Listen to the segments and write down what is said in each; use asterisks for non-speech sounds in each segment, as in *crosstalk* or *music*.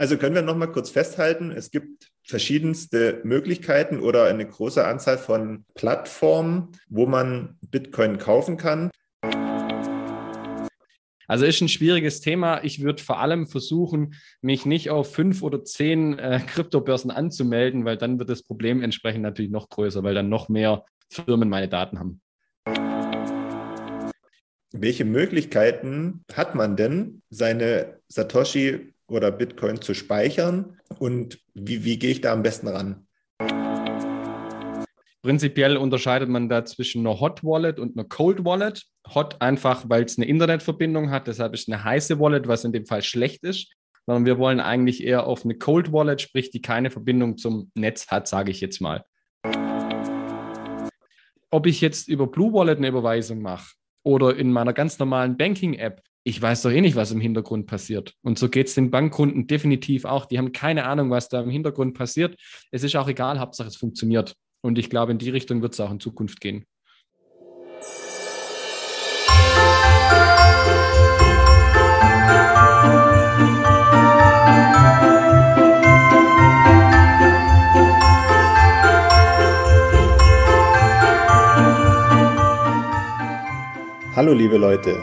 Also können wir noch mal kurz festhalten, es gibt verschiedenste Möglichkeiten oder eine große Anzahl von Plattformen, wo man Bitcoin kaufen kann. Also ist ein schwieriges Thema. Ich würde vor allem versuchen, mich nicht auf fünf oder zehn äh, Kryptobörsen anzumelden, weil dann wird das Problem entsprechend natürlich noch größer, weil dann noch mehr Firmen meine Daten haben. Welche Möglichkeiten hat man denn, seine Satoshi oder Bitcoin zu speichern und wie, wie gehe ich da am besten ran? Prinzipiell unterscheidet man da zwischen einer Hot Wallet und einer Cold Wallet. Hot einfach, weil es eine Internetverbindung hat, deshalb ist eine heiße Wallet, was in dem Fall schlecht ist. Sondern wir wollen eigentlich eher auf eine Cold Wallet, sprich, die keine Verbindung zum Netz hat, sage ich jetzt mal. Ob ich jetzt über Blue Wallet eine Überweisung mache oder in meiner ganz normalen Banking-App, ich weiß doch eh nicht, was im Hintergrund passiert. Und so geht es den Bankkunden definitiv auch. Die haben keine Ahnung, was da im Hintergrund passiert. Es ist auch egal, Hauptsache es funktioniert. Und ich glaube, in die Richtung wird es auch in Zukunft gehen. Hallo liebe Leute,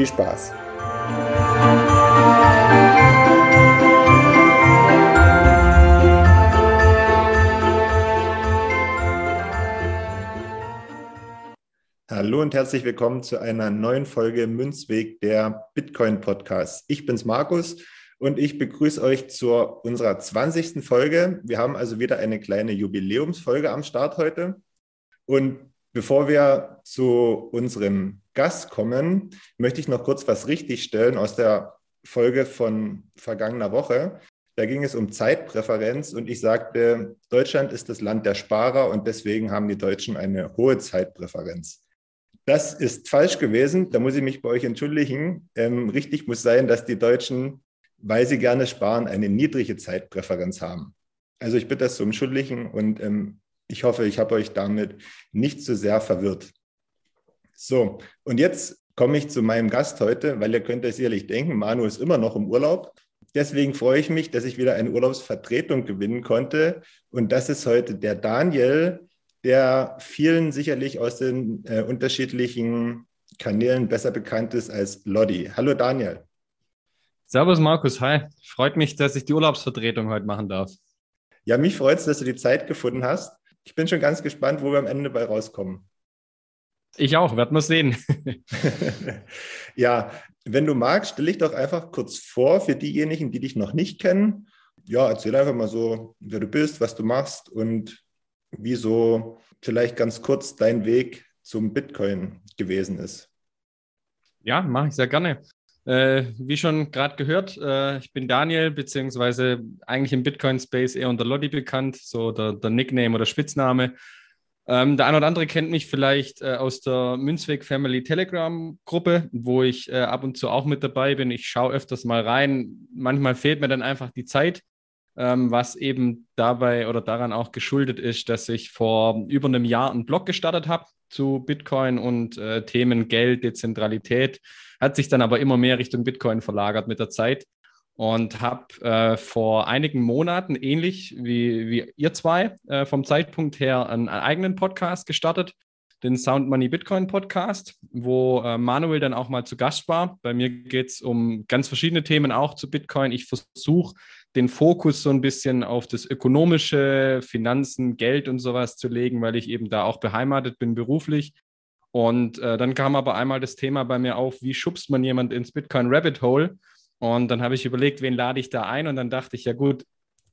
Viel Spaß! Hallo und herzlich willkommen zu einer neuen Folge Münzweg der Bitcoin Podcast. Ich bin's Markus und ich begrüße euch zu unserer 20. Folge. Wir haben also wieder eine kleine Jubiläumsfolge am Start heute. Und bevor wir zu unserem Gast kommen, möchte ich noch kurz was richtigstellen aus der Folge von vergangener Woche. Da ging es um Zeitpräferenz und ich sagte, Deutschland ist das Land der Sparer und deswegen haben die Deutschen eine hohe Zeitpräferenz. Das ist falsch gewesen. Da muss ich mich bei euch entschuldigen. Ähm, richtig muss sein, dass die Deutschen, weil sie gerne sparen, eine niedrige Zeitpräferenz haben. Also ich bitte das zu entschuldigen und ähm, ich hoffe, ich habe euch damit nicht zu so sehr verwirrt. So, und jetzt komme ich zu meinem Gast heute, weil ihr könnt euch sicherlich denken, Manu ist immer noch im Urlaub. Deswegen freue ich mich, dass ich wieder eine Urlaubsvertretung gewinnen konnte. Und das ist heute der Daniel, der vielen sicherlich aus den äh, unterschiedlichen Kanälen besser bekannt ist als Lodi. Hallo Daniel. Servus Markus, hi. Freut mich, dass ich die Urlaubsvertretung heute machen darf. Ja, mich freut es, dass du die Zeit gefunden hast. Ich bin schon ganz gespannt, wo wir am Ende bei rauskommen. Ich auch, werden wir sehen. *laughs* ja, wenn du magst, stelle ich doch einfach kurz vor für diejenigen, die dich noch nicht kennen. Ja, erzähl einfach mal so, wer du bist, was du machst und wieso vielleicht ganz kurz dein Weg zum Bitcoin gewesen ist. Ja, mache ich sehr gerne. Äh, wie schon gerade gehört, äh, ich bin Daniel, beziehungsweise eigentlich im Bitcoin-Space eher unter Lodi bekannt, so der, der Nickname oder Spitzname. Ähm, der eine oder andere kennt mich vielleicht äh, aus der Münzweg Family Telegram-Gruppe, wo ich äh, ab und zu auch mit dabei bin. Ich schaue öfters mal rein. Manchmal fehlt mir dann einfach die Zeit ähm, was eben dabei oder daran auch geschuldet ist, dass ich vor über einem Jahr einen Blog gestartet habe zu Bitcoin und äh, Themen Geld, Dezentralität, hat sich dann aber immer mehr Richtung Bitcoin verlagert mit der Zeit und habe äh, vor einigen Monaten, ähnlich wie, wie ihr zwei, äh, vom Zeitpunkt her einen, einen, eigenen Podcast gestartet, den Sound Money Bitcoin Podcast, wo äh, Manuel dann auch mal zu Gast war. Bei mir geht es um ganz verschiedene Themen auch zu Bitcoin. Ich versuche den Fokus so ein bisschen auf das ökonomische, Finanzen, Geld und sowas zu legen, weil ich eben da auch beheimatet bin beruflich. Und äh, dann kam aber einmal das Thema bei mir auf, wie schubst man jemand ins Bitcoin Rabbit Hole? Und dann habe ich überlegt, wen lade ich da ein? Und dann dachte ich, ja gut,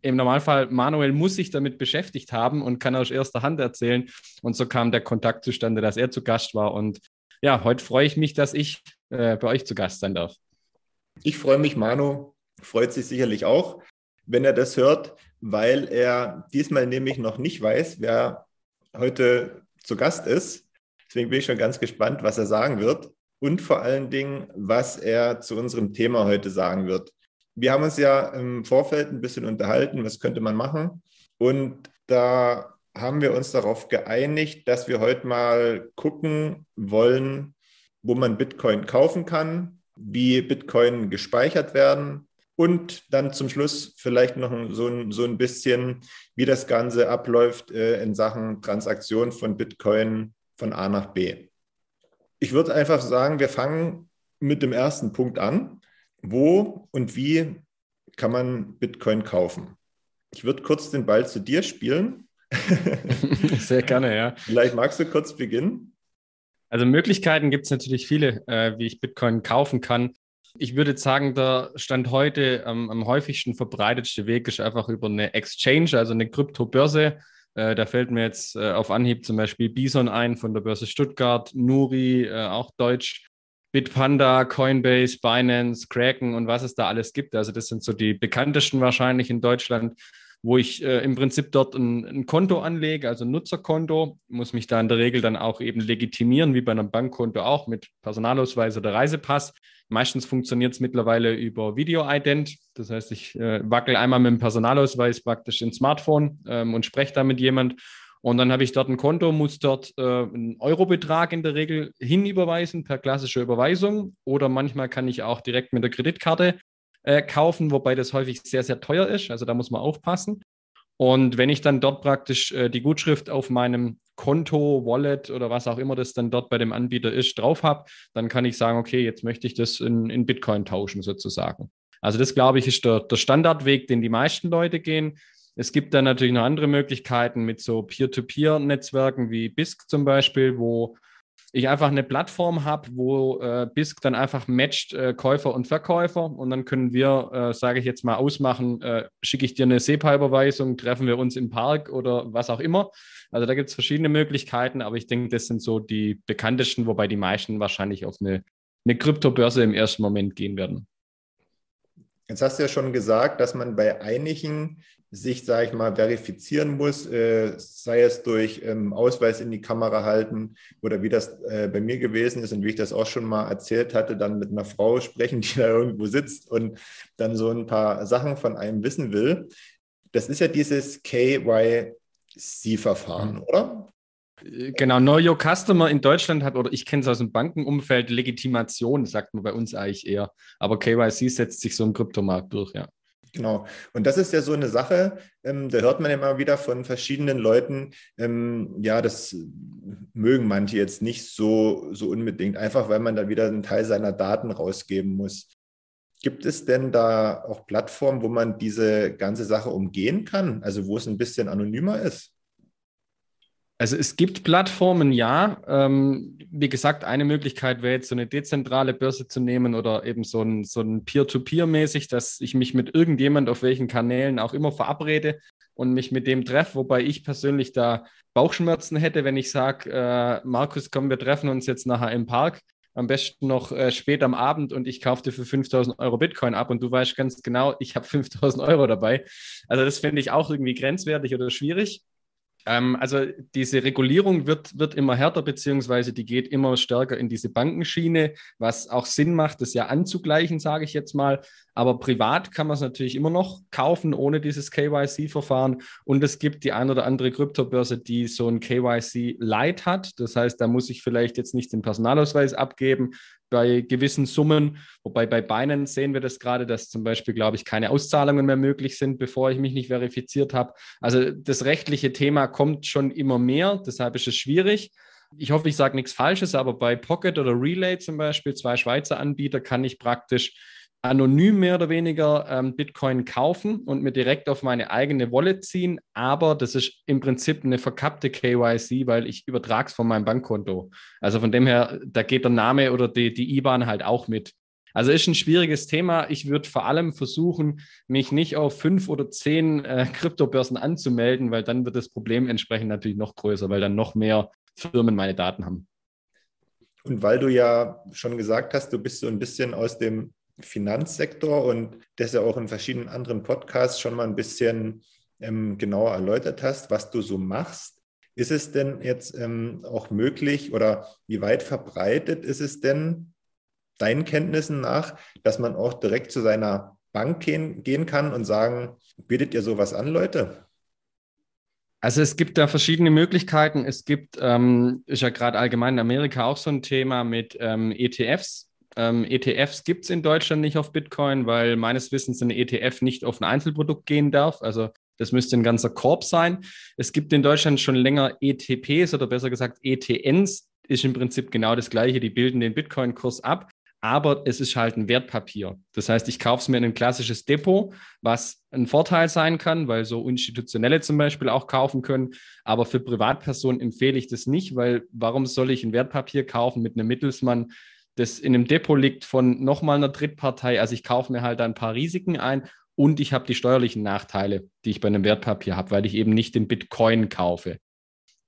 im Normalfall, Manuel muss sich damit beschäftigt haben und kann aus erster Hand erzählen. Und so kam der Kontakt zustande, dass er zu Gast war. Und ja, heute freue ich mich, dass ich äh, bei euch zu Gast sein darf. Ich freue mich, Manu, freut sich sicherlich auch. wenn er das hört, weil er diesmal nämlich noch nicht weiß, wer heute zu Gast ist. Deswegen bin ich schon ganz gespannt, was er sagen wird und vor allen Dingen, was er zu unserem Thema heute sagen wird. Wir haben uns ja im Vorfeld ein bisschen unterhalten, was könnte man machen. Und da haben wir uns darauf geeinigt, dass wir heute mal gucken wollen, wo man Bitcoin kaufen kann, wie Bitcoin gespeichert werden und dann zum Schluss vielleicht noch so ein, so ein bisschen, wie das Ganze abläuft äh, in Sachen Transaktion von Bitcoin von A nach B. Ich würde einfach sagen, wir fangen mit dem ersten Punkt an. Wo und wie kann man Bitcoin kaufen? Ich würde kurz den Ball zu dir spielen. *laughs* Sehr gerne, ja. Vielleicht magst du kurz beginnen. Also Möglichkeiten gibt es natürlich viele, äh, wie ich Bitcoin kaufen kann. Ich würde sagen, der Stand heute ähm, am häufigsten verbreitetste Weg ist einfach über eine Exchange, also eine Kryptobörse. Äh, da fällt mir jetzt äh, auf Anhieb zum Beispiel Bison ein von der Börse Stuttgart, Nuri, äh, auch deutsch, Bitpanda, Coinbase, Binance, Kraken und was es da alles gibt. Also das sind so die bekanntesten wahrscheinlich in Deutschland wo ich äh, im Prinzip dort ein, ein, Konto anlege, also ein Nutzerkonto, muss mich da in der Regel dann auch eben legitimieren, wie bei einem Bankkonto auch mit Personalausweis oder Reisepass. Meistens funktioniert es mittlerweile über Video-Ident. Das heißt, ich äh, wackel einmal mit dem Personalausweis praktisch ins Smartphone ähm, und spreche da mit jemand. Und dann habe ich dort ein Konto, muss dort äh, einen Eurobetrag in der Regel hinüberweisen per klassische Überweisung. Oder manchmal kann ich auch direkt mit der Kreditkarte äh, kaufen, wobei das häufig sehr, sehr teuer ist. Also da muss man aufpassen. Und wenn ich dann dort praktisch äh, die Gutschrift auf meinem Konto, Wallet oder was auch immer das dann dort bei dem Anbieter ist, drauf habe, dann kann ich sagen, okay, jetzt möchte ich das in, in Bitcoin tauschen sozusagen. Also das, glaube ich, ist der, der Standardweg, den die meisten Leute gehen. Es gibt dann natürlich noch andere Möglichkeiten mit so Peer-to-Peer-Netzwerken wie BISC zum Beispiel, wo ich einfach eine Plattform habe, wo äh, BISC dann einfach matcht äh, Käufer und Verkäufer und dann können wir, äh, sage ich jetzt mal, ausmachen, äh, schicke ich dir eine SEPA-Überweisung, treffen wir uns im Park oder was auch immer. Also da gibt es verschiedene Möglichkeiten, aber ich denke, das sind so die bekanntesten, wobei die meisten wahrscheinlich auf eine, eine Kryptobörse im ersten Moment gehen werden. Jetzt hast du ja schon gesagt, dass man bei einigen sich, sage ich mal, verifizieren muss, äh, sei es durch ähm, Ausweis in die Kamera halten oder wie das äh, bei mir gewesen ist und wie ich das auch schon mal erzählt hatte, dann mit einer Frau sprechen, *laughs* die da irgendwo sitzt und dann so ein paar Sachen von einem wissen will. Das ist ja dieses KYC-Verfahren, mhm. oder? Genau, Know Your Customer in Deutschland hat, oder ich kenne es aus dem Bankenumfeld, Legitimation, sagt man bei uns eigentlich eher. Aber KYC setzt sich so im Kryptomarkt durch, ja. Genau. Und das ist ja so eine Sache, ähm, da hört man immer wieder von verschiedenen Leuten, ähm, ja, das mögen manche jetzt nicht so, so unbedingt, einfach weil man da wieder einen Teil seiner Daten rausgeben muss. Gibt es denn da auch Plattformen, wo man diese ganze Sache umgehen kann, also wo es ein bisschen anonymer ist? Also es gibt Plattformen, ja. Ähm, wie gesagt, eine Möglichkeit wäre jetzt so eine dezentrale Börse zu nehmen oder eben so ein, so ein Peer-to-Peer-mäßig, dass ich mich mit irgendjemand auf welchen Kanälen auch immer verabrede und mich mit dem treffe, wobei ich persönlich da Bauchschmerzen hätte, wenn ich sage, äh, Markus, komm, wir treffen uns jetzt nachher im Park, am besten noch äh, spät am Abend und ich kaufe dir für 5000 Euro Bitcoin ab und du weißt ganz genau, ich habe 5000 Euro dabei. Also das finde ich auch irgendwie grenzwertig oder schwierig. Ähm, also diese Regulierung wird, wird immer härter, beziehungsweise die geht immer stärker in diese Bankenschiene, was auch Sinn macht, das ja anzugleichen, sage ich jetzt mal. Aber privat kann man es natürlich immer noch kaufen, ohne dieses KYC-Verfahren. Und es gibt die ein oder andere Kryptobörse, die so ein KYC-Light hat. Das heißt, da muss ich vielleicht jetzt nicht den Personalausweis abgeben, bei gewissen Summen. Wobei bei Binance sehen wir das gerade, dass zum Beispiel, glaube ich, keine Auszahlungen mehr möglich sind, bevor ich mich nicht verifiziert habe. Also das rechtliche Thema kommt schon immer mehr, deshalb ist es schwierig. Ich hoffe, ich sage nichts Falsches, aber bei Pocket oder Relay zum Beispiel, zwei Schweizer Anbieter, kann ich praktisch anonym mehr oder weniger ähm, Bitcoin kaufen und mir direkt auf meine eigene Wallet ziehen. Aber das ist im Prinzip eine verkappte KYC, weil ich übertrage es von meinem Bankkonto. Also von dem her, da geht der Name oder die, die IBAN halt auch mit. Also ist ein schwieriges Thema. Ich würde vor allem versuchen, mich nicht auf fünf oder zehn äh, Kryptobörsen anzumelden, weil dann wird das Problem entsprechend natürlich noch größer, weil dann noch mehr Firmen meine Daten haben. Und weil du ja schon gesagt hast, du bist so ein bisschen aus dem Finanzsektor und das ja auch in verschiedenen anderen Podcasts schon mal ein bisschen ähm, genauer erläutert hast, was du so machst. Ist es denn jetzt ähm, auch möglich oder wie weit verbreitet ist es denn deinen Kenntnissen nach, dass man auch direkt zu seiner Bank gehen, gehen kann und sagen, bietet ihr sowas an, Leute? Also es gibt da verschiedene Möglichkeiten. Es gibt, ähm, ist ja gerade allgemein in Amerika auch so ein Thema mit ähm, ETFs. Ähm, ETFs gibt es in Deutschland nicht auf Bitcoin, weil meines Wissens ein ETF nicht auf ein Einzelprodukt gehen darf. Also das müsste ein ganzer Korb sein. Es gibt in Deutschland schon länger ETPs oder besser gesagt ETNs. Ist im Prinzip genau das Gleiche. Die bilden den Bitcoin-Kurs ab aber es ist halt ein Wertpapier. Das heißt, ich kaufe es mir in ein klassisches Depot, was ein Vorteil sein kann, weil so Institutionelle zum Beispiel auch kaufen können. Aber für Privatpersonen empfehle ich das nicht, weil warum soll ich ein Wertpapier kaufen mit einem Mittelsmann, das in einem Depot liegt von nochmal einer Drittpartei? Also ich kaufe mir halt ein paar Risiken ein und ich habe die steuerlichen Nachteile, die ich bei einem Wertpapier habe, weil ich eben nicht den Bitcoin kaufe.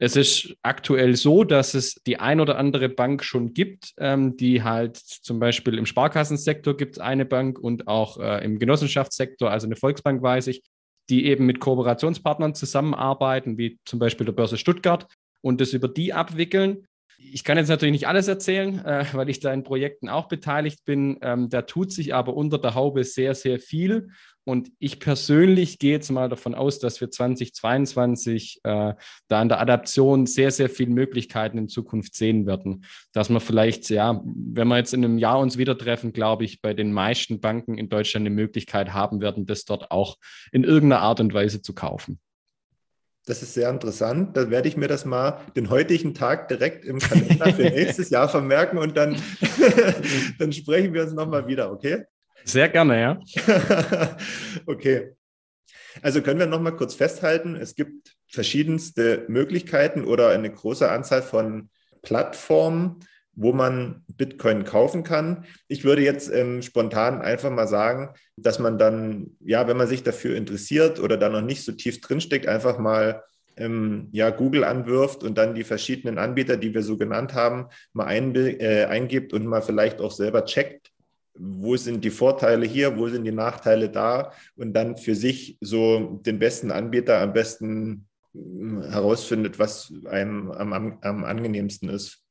Es ist aktuell so, dass es die ein oder andere Bank schon gibt, ähm, die halt zum Beispiel im Sparkassensektor gibt es eine Bank und auch äh, im Genossenschaftssektor, also eine Volksbank weiß ich, die eben mit Kooperationspartnern zusammenarbeiten, wie zum Beispiel der Börse Stuttgart und das über die abwickeln. Ich kann jetzt natürlich nicht alles erzählen, äh, weil ich da in Projekten auch beteiligt bin. Ähm, da tut sich aber unter der Haube sehr, sehr viel. Und ich persönlich gehe jetzt mal davon aus, dass wir 2022 äh, da in der Adaption sehr, sehr viele Möglichkeiten in Zukunft sehen werden. Dass wir vielleicht, ja, wenn wir jetzt in einem Jahr uns wieder treffen, glaube ich, bei den meisten Banken in Deutschland eine Möglichkeit haben werden, das dort auch in irgendeiner Art und Weise zu kaufen. Das ist sehr interessant. Da werde ich mir das mal den heutigen Tag direkt im Kalender für *laughs* nächstes Jahr vermerken und dann, *laughs* dann sprechen wir uns nochmal wieder, okay? Sehr gerne, ja. *laughs* okay. Also können wir noch mal kurz festhalten, es gibt verschiedenste Möglichkeiten oder eine große Anzahl von Plattformen, wo man Bitcoin kaufen kann. Ich würde jetzt ähm, spontan einfach mal sagen, dass man dann, ja, wenn man sich dafür interessiert oder da noch nicht so tief drinsteckt, einfach mal ähm, ja, Google anwirft und dann die verschiedenen Anbieter, die wir so genannt haben, mal ein, äh, eingibt und mal vielleicht auch selber checkt, wo sind die Vorteile hier, wo sind die Nachteile da und dann für sich so den besten Anbieter am besten hm, herausfindet, was einem am, am, am angenehmsten ist.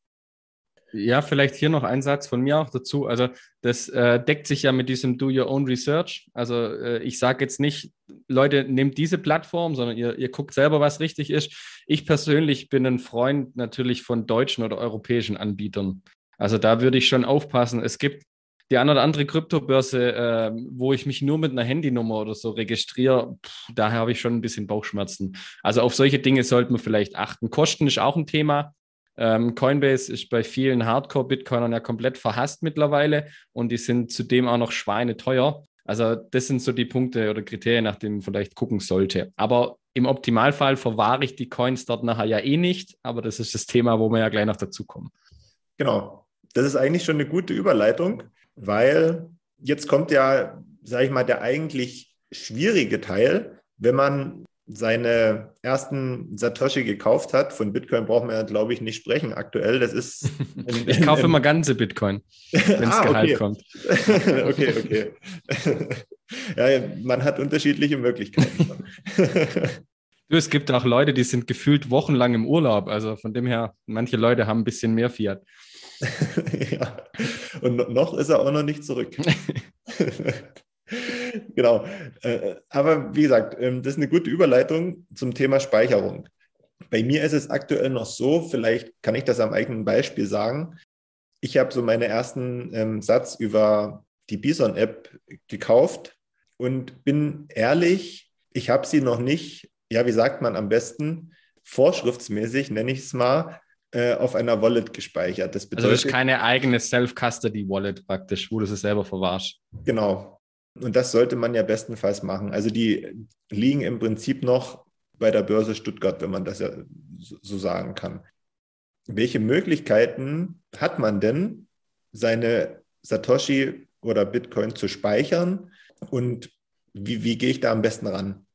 Ja, vielleicht hier noch ein Satz von mir auch dazu. Also das äh, deckt sich ja mit diesem Do Your Own Research. Also äh, ich sage jetzt nicht, Leute, nehmt diese Plattform, sondern ihr, ihr guckt selber, was richtig ist. Ich persönlich bin ein Freund natürlich von deutschen oder europäischen Anbietern. Also da würde ich schon aufpassen. Es gibt die eine oder andere Kryptobörse, äh, wo ich mich nur mit einer Handynummer oder so registriere, daher habe ich schon ein bisschen Bauchschmerzen. Also auf solche Dinge sollte man vielleicht achten. Kosten ist auch ein Thema. Ähm, Coinbase ist bei vielen Hardcore-Bitcoinern ja komplett verhasst mittlerweile und die sind zudem auch noch schweineteuer. Also das sind so die Punkte oder Kriterien, nach denen man vielleicht gucken sollte. Aber im Optimalfall verwahre ich die Coins dort nachher ja eh nicht, aber das ist das Thema, wo wir ja gleich noch dazu kommen. Genau. Das ist eigentlich schon eine gute Überleitung weil jetzt kommt ja, sage ich mal, der eigentlich schwierige Teil, wenn man seine ersten Satoshi gekauft hat. Von Bitcoin brauchen wir ja, glaube ich, nicht sprechen aktuell. Das ist. *laughs* In, ich kaufe immer ganze Bitcoin, *laughs* wenn es ah, Gehalt okay. kommt. *laughs* okay, okay. ja, man hat unterschiedliche Möglichkeiten. du, es gibt auch Leute, die sind gefühlt wochenlang im Urlaub. Also von dem her, manche Leute haben ein bisschen mehr Fiat. ja. Und noch ist er auch noch nicht zurück. *laughs* genau. Äh, aber wie gesagt, ähm, das ist eine gute Überleitung zum Thema Speicherung. Bei mir ist es aktuell noch so, vielleicht kann ich das am eigenen Beispiel sagen. Ich habe so meinen ersten ähm, Satz über die Bison-App gekauft und bin ehrlich, ich habe sie noch nicht, ja, wie sagt man am besten, vorschriftsmäßig, nenne ich es mal, äh, auf einer Wallet gespeichert. Das bedeutet, also das ist keine eigene Self-Custody-Wallet praktisch, wo du es selber verwahrst. Genau. Und das sollte man ja bestenfalls machen. Also die liegen im Prinzip noch bei der Börse Stuttgart, wenn man das ja so sagen kann. Welche Möglichkeiten hat man denn, seine Satoshi oder Bitcoin zu speichern? Und wie, wie gehe ich da am besten ran?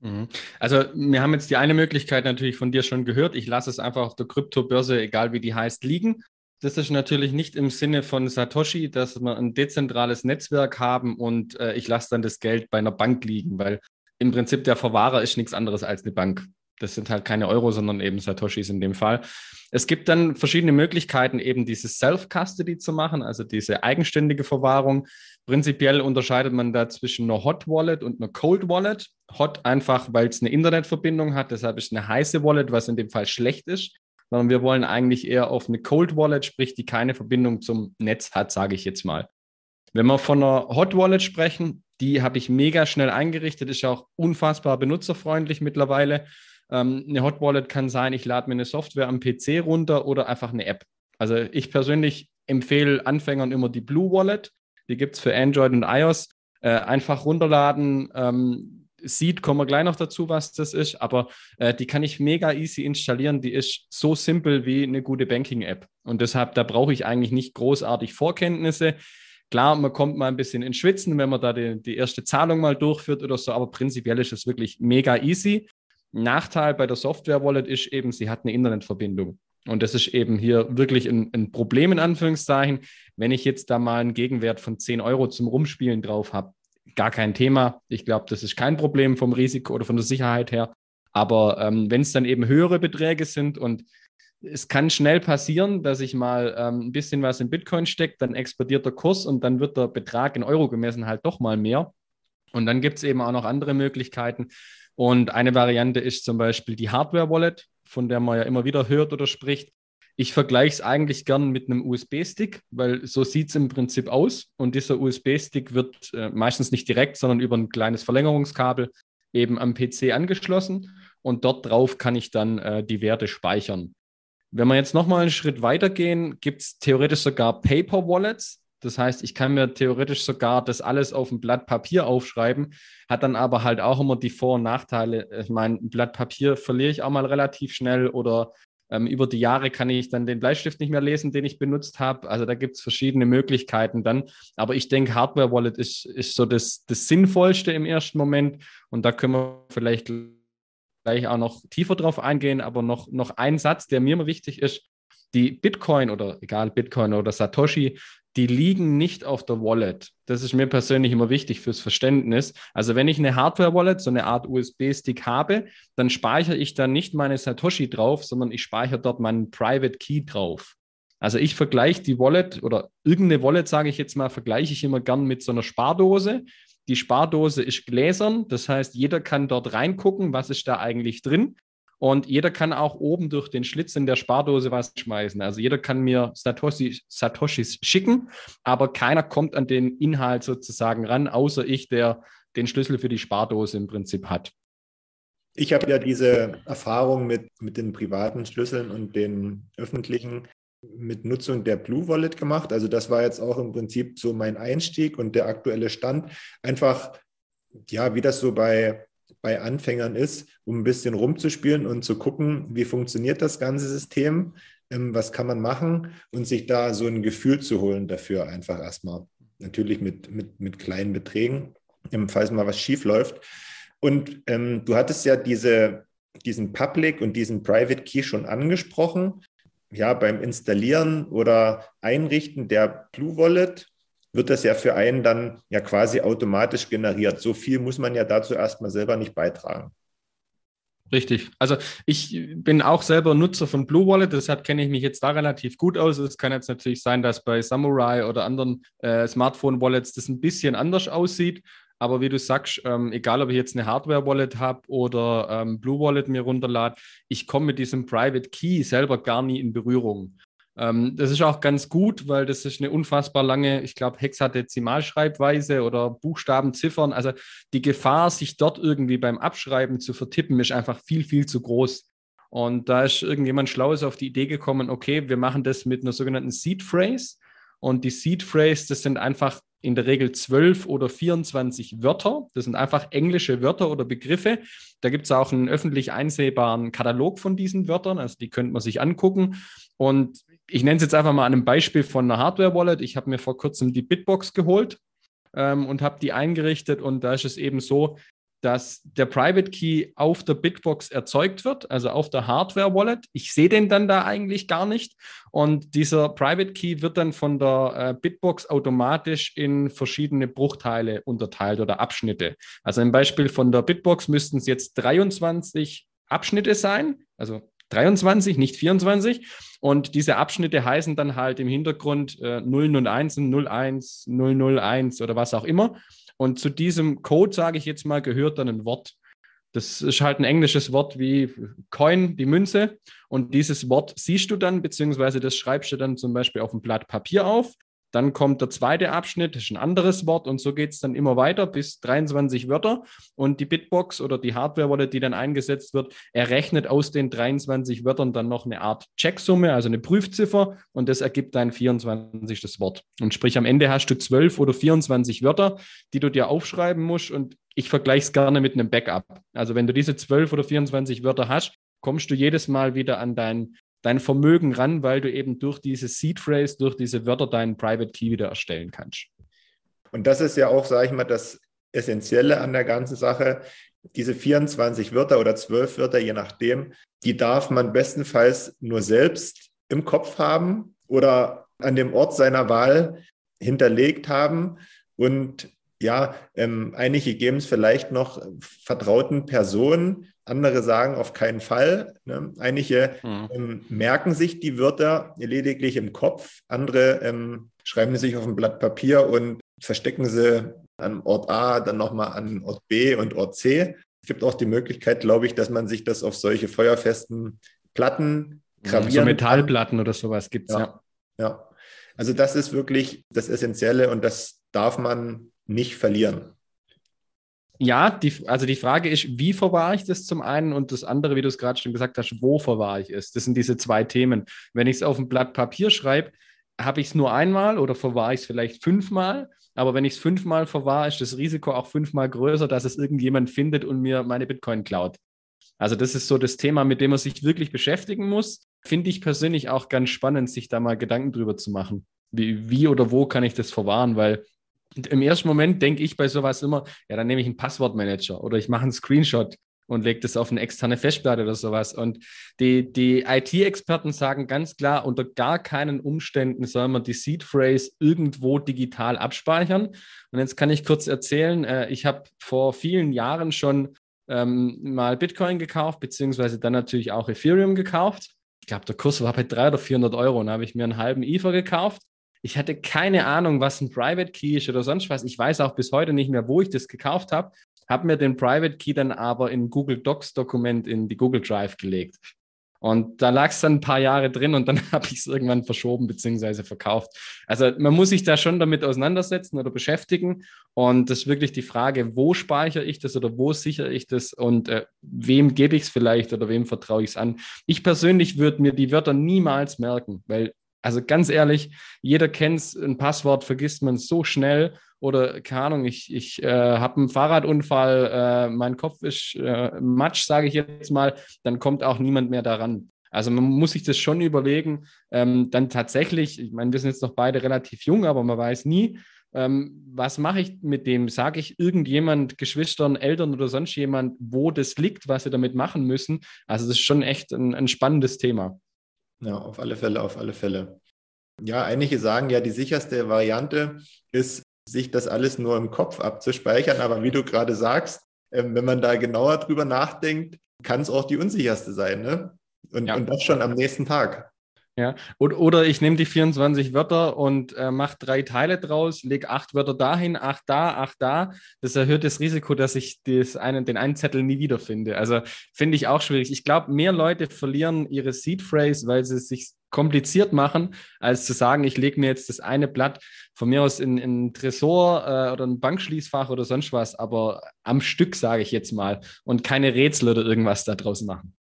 Mhm. Also wir haben jetzt die eine Möglichkeit natürlich von dir schon gehört. Ich lasse es einfach auf der Kryptobörse, egal wie die heißt, liegen. Das ist natürlich nicht im Sinne von Satoshi, dass wir ein dezentrales Netzwerk haben und äh, ich lasse dann das Geld bei einer Bank liegen, weil im Prinzip der Verwahrer ist nichts anderes als eine Bank. Das sind halt keine Euro, sondern eben Satoshis in dem Fall. Es gibt dann verschiedene Möglichkeiten, eben diese Self-Custody zu machen, also diese eigenständige Verwahrung. Prinzipiell unterscheidet man da zwischen einer Hot Wallet und einer Cold Wallet. Hot einfach, weil es eine Internetverbindung hat, deshalb ist eine heiße Wallet, was in dem Fall schlecht ist sondern wir wollen eigentlich eher auf eine Cold Wallet, sprich, die keine Verbindung zum Netz hat, sage ich jetzt mal. Wenn wir von einer Hot Wallet sprechen, die habe ich mega schnell eingerichtet, ist auch unfassbar benutzerfreundlich mittlerweile. Ähm, eine Hot Wallet kann sein, ich lade mir eine Software am PC runter oder einfach eine App. Also ich persönlich empfehle Anfängern immer die Blue Wallet. Die gibt es für Android und iOS. Äh, einfach runterladen, ähm, Seed kommen wir gleich noch dazu, was das ist, aber äh, die kann ich mega easy installieren. Die ist so simpel wie eine gute Banking-App. Und deshalb, da brauche ich eigentlich nicht großartig Vorkenntnisse. Klar, man kommt mal ein bisschen ins Schwitzen, wenn man da die, die erste Zahlung mal durchführt oder so, aber prinzipiell ist es wirklich mega easy. Nachteil bei der Software-Wallet ist eben, sie hat eine Internetverbindung. Und das ist eben hier wirklich ein, ein, Problem in Anführungszeichen. Wenn ich jetzt da mal einen Gegenwert von 10 Euro zum Rumspielen drauf habe, gar kein Thema. Ich glaube, das ist kein Problem vom Risiko oder von der Sicherheit her. Aber ähm, wenn es dann eben höhere Beträge sind und es kann schnell passieren, dass ich mal ähm, ein bisschen was in Bitcoin stecke, dann explodiert der Kurs und dann wird der Betrag in Euro gemessen halt doch mal mehr. Und dann gibt es eben auch noch andere Möglichkeiten. Und eine Variante ist zum Beispiel die Hardware-Wallet, von der man ja immer wieder hört oder spricht. Ich vergleiche es eigentlich gern mit einem USB-Stick, weil so sieht es im Prinzip aus. Und dieser USB-Stick wird äh, meistens nicht direkt, sondern über ein kleines Verlängerungskabel eben am PC angeschlossen. Und dort drauf kann ich dann äh, die Werte speichern. Wenn wir jetzt nochmal einen Schritt weiter gehen, gibt es theoretisch sogar Paper Wallets. Das heißt, ich kann mir theoretisch sogar das alles auf ein Blatt Papier aufschreiben, hat dann aber halt auch immer die Vor- und Nachteile. Ich meine, ein Blatt Papier verliere ich auch mal relativ schnell oder ähm, über die Jahre kann ich dann den Bleistift nicht mehr lesen, den ich benutzt habe. Also da gibt es verschiedene Möglichkeiten dann. Aber ich denke, Hardware Wallet ist, ist so das, das Sinnvollste im ersten Moment. Und da können wir vielleicht gleich auch noch tiefer drauf eingehen. Aber noch, noch ein Satz, der mir immer wichtig ist. Die Bitcoin oder egal Bitcoin oder Satoshi die liegen nicht auf der Wallet. Das ist mir persönlich immer wichtig fürs Verständnis. Also wenn ich eine Hardware-Wallet, so eine Art USB-Stick habe, dann speichere ich da nicht meine Satoshi drauf, sondern ich speichere dort meinen Private Key drauf. Also ich vergleiche die Wallet oder irgendeine Wallet, sage ich jetzt mal, vergleiche ich immer gern mit so einer Spardose. Die Spardose ist gläsern, das heißt, jeder kann dort reingucken, was ist da eigentlich drin. Und jeder kann auch oben durch den Schlitz in der Spardose was schmeißen. Also jeder kann mir Satoshi, Satoshis schicken, aber keiner kommt an den Inhalt sozusagen ran, außer ich, der den Schlüssel für die Spardose im Prinzip hat. Ich habe ja diese Erfahrung mit, mit den privaten Schlüsseln und den öffentlichen mit Nutzung der Blue Wallet gemacht. Also das war jetzt auch im Prinzip so mein Einstieg und der aktuelle Stand. Einfach, ja, wie das so bei bei Anfängern ist, um ein bisschen rumzuspielen und zu gucken, wie funktioniert das ganze System, ähm, was kann man machen und sich da so ein Gefühl zu holen dafür einfach erstmal. Natürlich mit, mit, mit kleinen Beträgen, ähm, falls mal was schief läuft. Und ähm, du hattest ja diese, diesen Public und diesen Private Key schon angesprochen. Ja, beim Installieren oder Einrichten der Blue Wallet wird das ja für einen dann ja quasi automatisch generiert. So viel muss man ja dazu erstmal selber nicht beitragen. Richtig. Also ich bin auch selber Nutzer von Blue Wallet, deshalb kenne ich mich jetzt da relativ gut aus. Es kann jetzt natürlich sein, dass bei Samurai oder anderen äh, Smartphone-Wallets das ein bisschen anders aussieht. Aber wie du sagst, ähm, egal ob ich jetzt eine Hardware-Wallet habe oder ähm, Blue Wallet mir runterlade, ich komme mit diesem Private Key selber gar nie in Berührung. Ähm, das ist auch ganz gut, weil das ist eine unfassbar lange, ich glaube, Hexadezimalschreibweise oder Buchstaben, Ziffern. Also die Gefahr, sich dort irgendwie beim Abschreiben zu vertippen, ist einfach viel, viel zu groß. Und da ist irgendjemand Schlaues auf die Idee gekommen, okay, wir machen das mit einer sogenannten Seed Phrase. Und die Seed Phrase, das sind einfach in der Regel zwölf oder 24 Wörter. Das sind einfach englische Wörter oder Begriffe. Da gibt es auch einen öffentlich einsehbaren Katalog von diesen Wörtern. Also die könnte man sich angucken. Und ich nenne es jetzt einfach mal an einem Beispiel von einer Hardware-Wallet. Ich habe mir vor kurzem die Bitbox geholt ähm, und habe die eingerichtet. Und da ist es eben so, dass der Private Key auf der Bitbox erzeugt wird, also auf der Hardware Wallet. Ich sehe den dann da eigentlich gar nicht. Und dieser Private Key wird dann von der äh, Bitbox automatisch in verschiedene Bruchteile unterteilt oder Abschnitte. Also im Beispiel von der Bitbox müssten es jetzt 23 Abschnitte sein, also 23, nicht 24. Und diese Abschnitte heißen dann halt im Hintergrund äh, 0 und 1, 01, 001 oder was auch immer. Und zu diesem Code, sage ich jetzt mal, gehört dann ein Wort. Das ist halt ein englisches Wort wie Coin, die Münze. Und dieses Wort siehst du dann, beziehungsweise das schreibst du dann zum Beispiel auf ein Blatt Papier auf. Dann kommt der zweite Abschnitt, das ist ein anderes Wort und so geht es dann immer weiter bis 23 Wörter. Und die Bitbox oder die Hardware-Wallet, die dann eingesetzt wird, errechnet aus den 23 Wörtern dann noch eine Art Checksumme, also eine Prüfziffer und das ergibt dein 24. Wort. Und sprich, am Ende hast du 12 oder 24 Wörter, die du dir aufschreiben musst und ich vergleiche es gerne mit einem Backup. Also wenn du diese 12 oder 24 Wörter hast, kommst du jedes Mal wieder an dein dein Vermögen ran, weil du eben durch diese Seed Phrase, durch diese Wörter deinen Private Key wieder erstellen kannst. Und das ist ja auch, sage ich mal, das Essentielle an der ganzen Sache. Diese 24 Wörter oder 12 Wörter, je nachdem, die darf man bestenfalls nur selbst im Kopf haben oder an dem Ort seiner Wahl hinterlegt haben. Und ja, ähm, einige geben es vielleicht noch vertrauten Personen, andere sagen auf keinen Fall. Ne? Einige mhm. ähm, merken sich die Wörter lediglich im Kopf, andere ähm, schreiben sie sich auf ein Blatt Papier und verstecken sie an Ort A, dann nochmal an Ort B und Ort C. Es gibt auch die Möglichkeit, glaube ich, dass man sich das auf solche feuerfesten Platten gravieren So Metallplatten oder sowas gibt es, ja. ja. Ja, also das ist wirklich das Essentielle und das darf man nicht verlieren. Ja, die, also die Frage ist, wie verwahre ich das zum einen und das andere, wie du es gerade schon gesagt hast, wo verwahre ich es? Das sind diese zwei Themen. Wenn ich es auf ein Blatt Papier schreibe, habe ich es nur einmal oder verwahre ich es vielleicht fünfmal. Aber wenn ich es fünfmal verwahre, ist das Risiko auch fünfmal größer, dass es irgendjemand findet und mir meine Bitcoin klaut. Also das ist so das Thema, mit dem man sich wirklich beschäftigen muss. Finde ich persönlich auch ganz spannend, sich da mal Gedanken drüber zu machen. Wie, wie oder wo kann ich das verwahren? Weil im ersten Moment denke ich bei sowas immer, ja, dann nehme ich einen Passwortmanager oder ich mache einen Screenshot und lege das auf eine externe Festplatte oder sowas. Und die, die IT-Experten sagen ganz klar, unter gar keinen Umständen soll man die Seed Phrase irgendwo digital abspeichern. Und jetzt kann ich kurz erzählen, äh, ich habe vor vielen Jahren schon ähm, mal Bitcoin gekauft, beziehungsweise dann natürlich auch Ethereum gekauft. Ich glaube, der Kurs war bei 300 oder 400 Euro. Und habe ich mir einen halben Ether gekauft ich hatte keine Ahnung, was ein Private Key ist oder sonst was. Ich weiß auch bis heute nicht mehr, wo ich das gekauft habe. Habe mir den Private Key dann aber in Google Docs Dokument in die Google Drive gelegt. Und da lag es dann ein paar Jahre drin und dann *laughs* habe ich es irgendwann verschoben bzw. verkauft. Also man muss sich da schon damit auseinandersetzen oder beschäftigen. Und das ist wirklich die Frage, wo speichere ich das oder wo sichere ich das und äh, wem gebe ich es vielleicht oder wem vertraue ich es an. Ich persönlich würde mir die Wörter niemals merken, weil also ganz ehrlich, jeder kennt ein Passwort, vergisst man so schnell. Oder keine Ahnung, ich, ich äh, habe einen Fahrradunfall, äh, mein Kopf ist äh, matsch, sage ich jetzt mal, dann kommt auch niemand mehr daran. Also man muss sich das schon überlegen, ähm, dann tatsächlich, ich meine, wir sind jetzt noch beide relativ jung, aber man weiß nie, ähm, was mache ich mit dem? Sage ich irgendjemand, Geschwistern, Eltern oder sonst jemand, wo das liegt, was sie damit machen müssen? Also das ist schon echt ein, ein spannendes Thema. Ja, auf alle Fälle, auf alle Fälle. Ja, einige sagen ja, die sicherste Variante ist, sich das alles nur im Kopf abzuspeichern. Aber wie du gerade sagst, ähm, wenn man da genauer drüber nachdenkt, kann es auch die unsicherste sein. Ne? Und, ja. und das schon am nächsten Tag. Ja, oder ich nehme die 24 Wörter und äh, mache drei Teile draus, lege acht Wörter dahin, acht da, acht da. Das erhöht das Risiko, dass ich das einen, den einen Zettel nie wiederfinde. Also finde ich auch schwierig. Ich glaube, mehr Leute verlieren ihre Seed Phrase, weil sie es sich kompliziert machen, als zu sagen, ich lege mir jetzt das eine Blatt von mir aus in, ein Tresor äh, oder ein Bankschließfach oder sonst was, aber am Stück, sage ich jetzt mal, und keine Rätsel oder irgendwas daraus machen.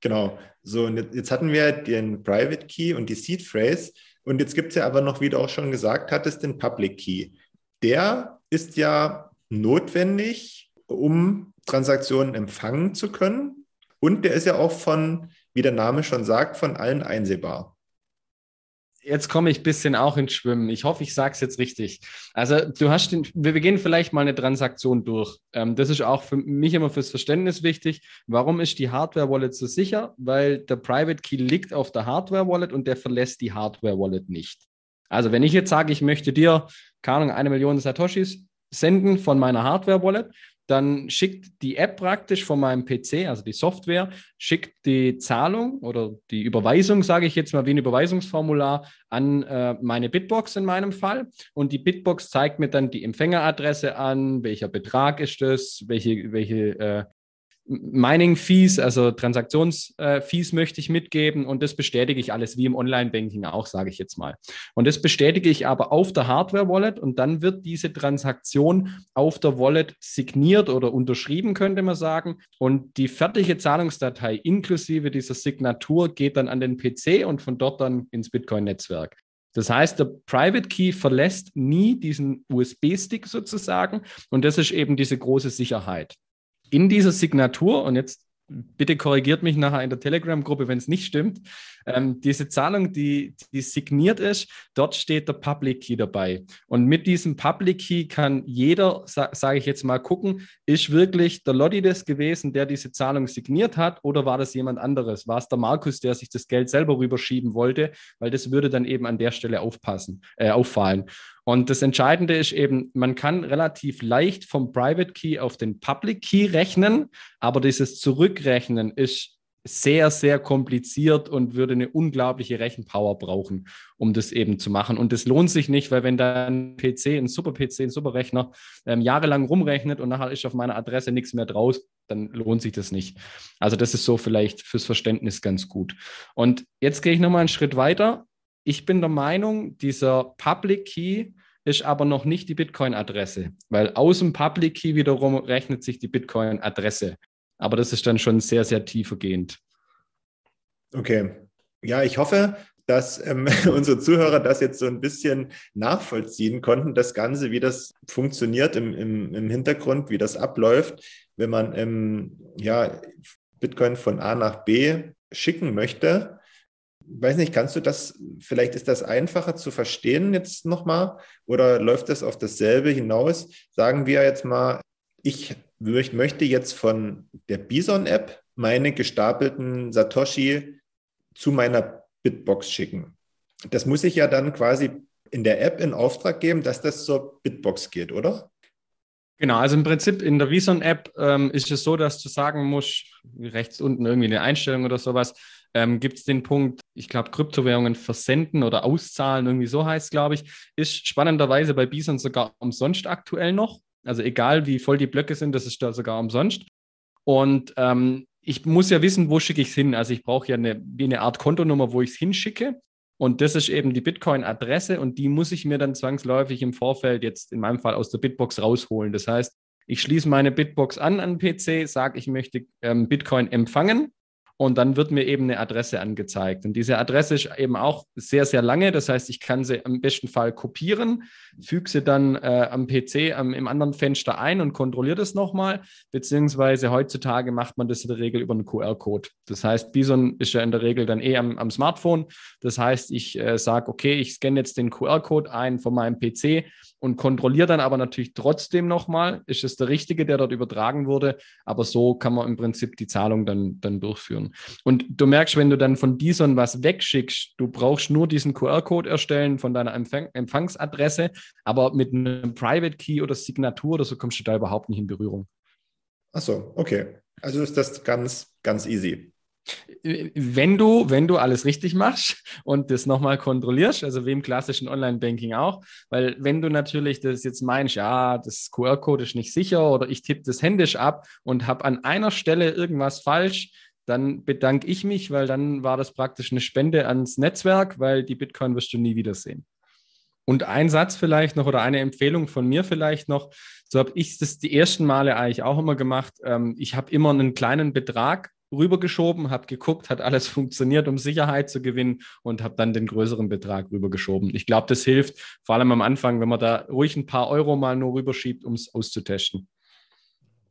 Genau. So, und jetzt hatten wir den Private Key und die Seed Phrase. Und jetzt gibt es ja aber noch, wie du auch schon gesagt hattest, den Public Key. Der ist ja notwendig, um Transaktionen empfangen zu können. Und der ist ja auch von, wie der Name schon sagt, von allen einsehbar. Jetzt komme ich ein bisschen auch ins Schwimmen. Ich hoffe, ich sage es jetzt richtig. Also du hast den, wir gehen vielleicht mal eine Transaktion durch. Ähm, das ist auch für mich immer fürs Verständnis wichtig. Warum ist die Hardware-Wallet so sicher? Weil der Private Key liegt auf der Hardware-Wallet und der verlässt die Hardware-Wallet nicht. Also wenn ich jetzt sage, ich möchte dir, keine Ahnung, eine Million Satoshis senden von meiner Hardware-Wallet, dann schickt die App praktisch von meinem PC, also die Software, schickt die Zahlung oder die Überweisung, sage ich jetzt mal wie ein Überweisungsformular, an äh, meine Bitbox in meinem Fall. Und die Bitbox zeigt mir dann die Empfängeradresse an, welcher Betrag ist das, welche, welche äh, Mining-Fees, also Transaktions-Fees möchte ich mitgeben und das bestätige ich alles wie im Online-Banking auch, sage ich jetzt mal. Und das bestätige ich aber auf der Hardware-Wallet und dann wird diese Transaktion auf der Wallet signiert oder unterschrieben, könnte man sagen. Und die fertige Zahlungsdatei inklusive dieser Signatur geht dann an den PC und von dort dann ins Bitcoin-Netzwerk. Das heißt, der Private Key verlässt nie diesen USB-Stick sozusagen und das ist eben diese große Sicherheit in dieser Signatur, und jetzt bitte korrigiert mich nachher in der Telegram-Gruppe, wenn es nicht stimmt, ähm, diese Zahlung, die, die signiert ist, dort steht der Public Key dabei. Und mit diesem Public Key kann jeder, sa sage ich jetzt mal, gucken, ist wirklich der Lotti das gewesen, der diese Zahlung signiert hat, oder war das jemand anderes? War es der Markus, der sich das Geld selber rüberschieben wollte? Weil das würde dann eben an der Stelle aufpassen, äh, auffallen. Und das Entscheidende ist eben, man kann relativ leicht vom Private Key auf den Public Key rechnen, aber dieses Zurückrechnen ist sehr, sehr kompliziert und würde eine unglaubliche Rechenpower brauchen, um das eben zu machen. Und das lohnt sich nicht, weil wenn dann ein PC, ein Super-PC, ein Superrechner ähm, jahrelang rumrechnet und nachher ist auf meiner Adresse nichts mehr draus, dann lohnt sich das nicht. Also das ist so vielleicht fürs Verständnis ganz gut. Und jetzt gehe ich nochmal einen Schritt weiter. Ich bin der Meinung, dieser Public Key ist aber noch nicht die Bitcoin-Adresse, weil aus dem Public Key wiederum rechnet sich die Bitcoin-Adresse. Aber das ist dann schon sehr, sehr tiefergehend. Okay. Ja, ich hoffe, dass ähm, *laughs* unsere Zuhörer das jetzt so ein bisschen nachvollziehen konnten, das Ganze, wie das funktioniert im, im, im Hintergrund, wie das abläuft, wenn man ähm, ja, Bitcoin von A nach B schicken möchte weiß nicht, kannst du das, vielleicht ist das einfacher zu verstehen jetzt nochmal oder läuft das auf dasselbe hinaus? Sagen wir jetzt mal, ich möchte jetzt von der Bison-App meine gestapelten Satoshi zu meiner Bitbox schicken. Das muss ich ja dann quasi in der App in Auftrag geben, dass das zur Bitbox geht, oder? Genau, also im Prinzip in der Vison-App ähm, ist es so, dass du sagen musst, rechts unten irgendwie eine Einstellung oder sowas, ähm, gibt es den Punkt, ich glaube, Kryptowährungen versenden oder auszahlen, irgendwie so heißt es, glaube ich, ist spannenderweise bei Bison sogar umsonst aktuell noch. Also egal, wie voll die Blöcke sind, das ist da sogar umsonst. Und ähm, ich muss ja wissen, wo schicke ich es hin. Also ich brauche ja eine, wie eine Art Kontonummer, wo ich es hinschicke. Und das ist eben die Bitcoin-Adresse und die muss ich mir dann zwangsläufig im Vorfeld jetzt in meinem Fall aus der Bitbox rausholen. Das heißt, ich schließe meine Bitbox an an PC, sage, ich möchte ähm, Bitcoin empfangen und dann wird mir eben eine Adresse angezeigt. Und diese Adresse ist eben auch sehr, sehr lange. Das heißt, ich kann sie im besten Fall kopieren, füge sie dann äh, am PC am, im anderen Fenster ein und kontrolliere das nochmal. Beziehungsweise heutzutage macht man das in der Regel über einen QR-Code. Das heißt, Bison ist ja in der Regel dann eh am, am Smartphone. Das heißt, ich äh, sage, okay, ich scanne jetzt den QR-Code ein von meinem PC und kontrolliere dann aber natürlich trotzdem nochmal, ist es der richtige, der dort übertragen wurde. Aber so kann man im Prinzip die Zahlung dann, dann durchführen. Und du merkst, wenn du dann von Dison was wegschickst, du brauchst nur diesen QR-Code erstellen von deiner Empfang Empfangsadresse, aber mit einem Private Key oder Signatur oder so kommst du da überhaupt nicht in Berührung. Achso, okay. Also ist das ganz, ganz easy. Wenn du, wenn du alles richtig machst und das nochmal kontrollierst, also wie im klassischen Online-Banking auch, weil wenn du natürlich das jetzt meinst, ja, das QR-Code ist nicht sicher oder ich tippe das händisch ab und habe an einer Stelle irgendwas falsch, dann bedanke ich mich, weil dann war das praktisch eine Spende ans Netzwerk, weil die Bitcoin wirst du nie wiedersehen. Und ein Satz vielleicht noch oder eine Empfehlung von mir vielleicht noch. So habe ich das die ersten Male eigentlich auch immer gemacht. Ähm, ich habe immer einen kleinen Betrag rübergeschoben, habe geguckt, hat alles *laughs* funktioniert, um Sicherheit zu gewinnen und habe dann den größeren Betrag rübergeschoben. Ich glaube, das hilft vor allem am Anfang, wenn man da ruhig ein paar Euro mal nur rüberschiebt, um es auszutesten.